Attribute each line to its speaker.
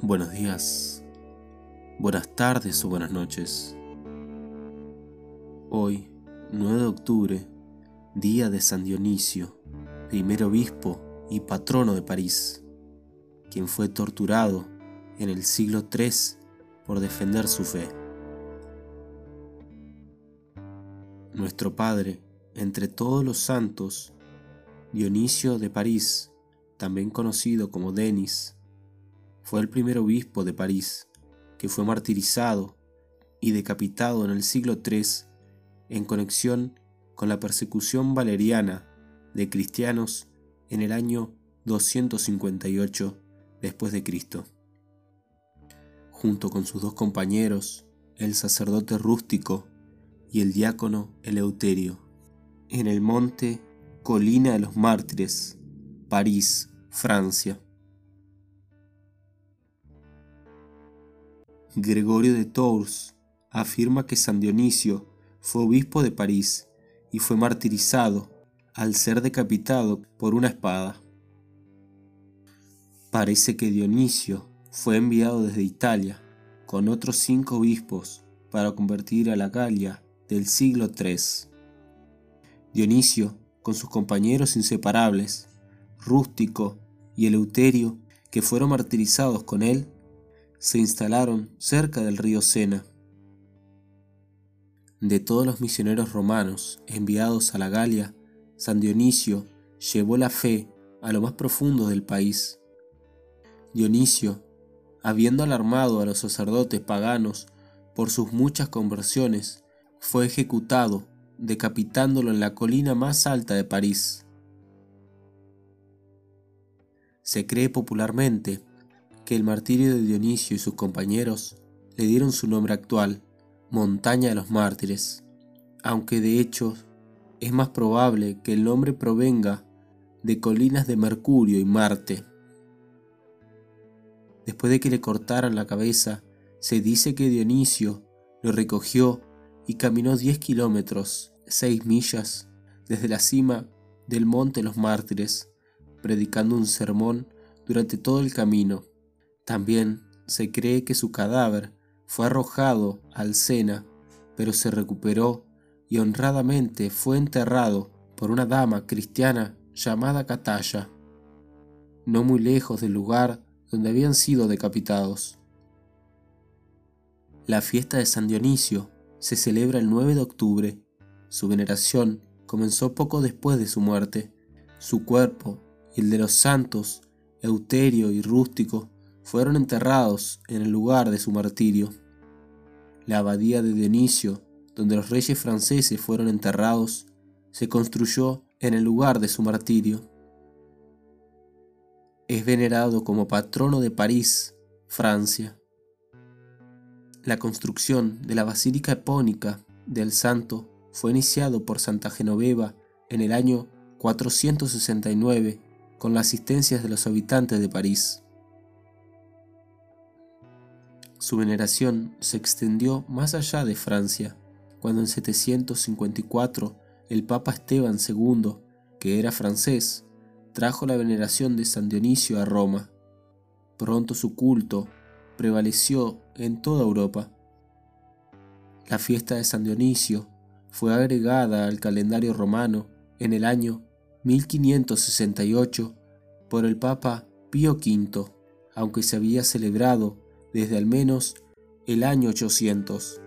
Speaker 1: Buenos días, buenas tardes o buenas noches. Hoy, 9 de octubre, día de San Dionisio, primer obispo y patrono de París, quien fue torturado en el siglo III por defender su fe. Nuestro Padre, entre todos los santos, Dionisio de París, también conocido como Denis, fue el primer obispo de París, que fue martirizado y decapitado en el siglo III en conexión con la persecución valeriana de cristianos en el año 258 después de Cristo. Junto con sus dos compañeros, el sacerdote rústico y el diácono Eleuterio, en el monte Colina de los Mártires, París, Francia. Gregorio de Tours afirma que San Dionisio fue obispo de París y fue martirizado al ser decapitado por una espada. Parece que Dionisio fue enviado desde Italia con otros cinco obispos para convertir a la Galia del siglo III. Dionisio, con sus compañeros inseparables, Rústico y Eleuterio, que fueron martirizados con él, se instalaron cerca del río Sena. De todos los misioneros romanos enviados a la Galia, San Dionisio llevó la fe a lo más profundo del país. Dionisio, habiendo alarmado a los sacerdotes paganos por sus muchas conversiones, fue ejecutado, decapitándolo en la colina más alta de París. Se cree popularmente que el martirio de Dionisio y sus compañeros le dieron su nombre actual, Montaña de los Mártires, aunque de hecho es más probable que el nombre provenga de colinas de Mercurio y Marte. Después de que le cortaran la cabeza, se dice que Dionisio lo recogió y caminó 10 kilómetros, 6 millas, desde la cima del Monte Los Mártires, predicando un sermón durante todo el camino. También se cree que su cadáver fue arrojado al Sena, pero se recuperó y honradamente fue enterrado por una dama cristiana llamada Catalla, no muy lejos del lugar donde habían sido decapitados. La fiesta de San Dionisio se celebra el 9 de octubre. Su veneración comenzó poco después de su muerte. Su cuerpo y el de los santos Euterio y Rústico fueron enterrados en el lugar de su martirio. La abadía de Dionisio, donde los reyes franceses fueron enterrados, se construyó en el lugar de su martirio. Es venerado como patrono de París, Francia. La construcción de la Basílica Epónica del Santo fue iniciado por Santa Genoveva en el año 469 con la asistencia de los habitantes de París. Su veneración se extendió más allá de Francia, cuando en 754 el Papa Esteban II, que era francés, trajo la veneración de San Dionisio a Roma. Pronto su culto prevaleció en toda Europa. La fiesta de San Dionisio fue agregada al calendario romano en el año 1568 por el Papa Pío V, aunque se había celebrado desde al menos el año 800.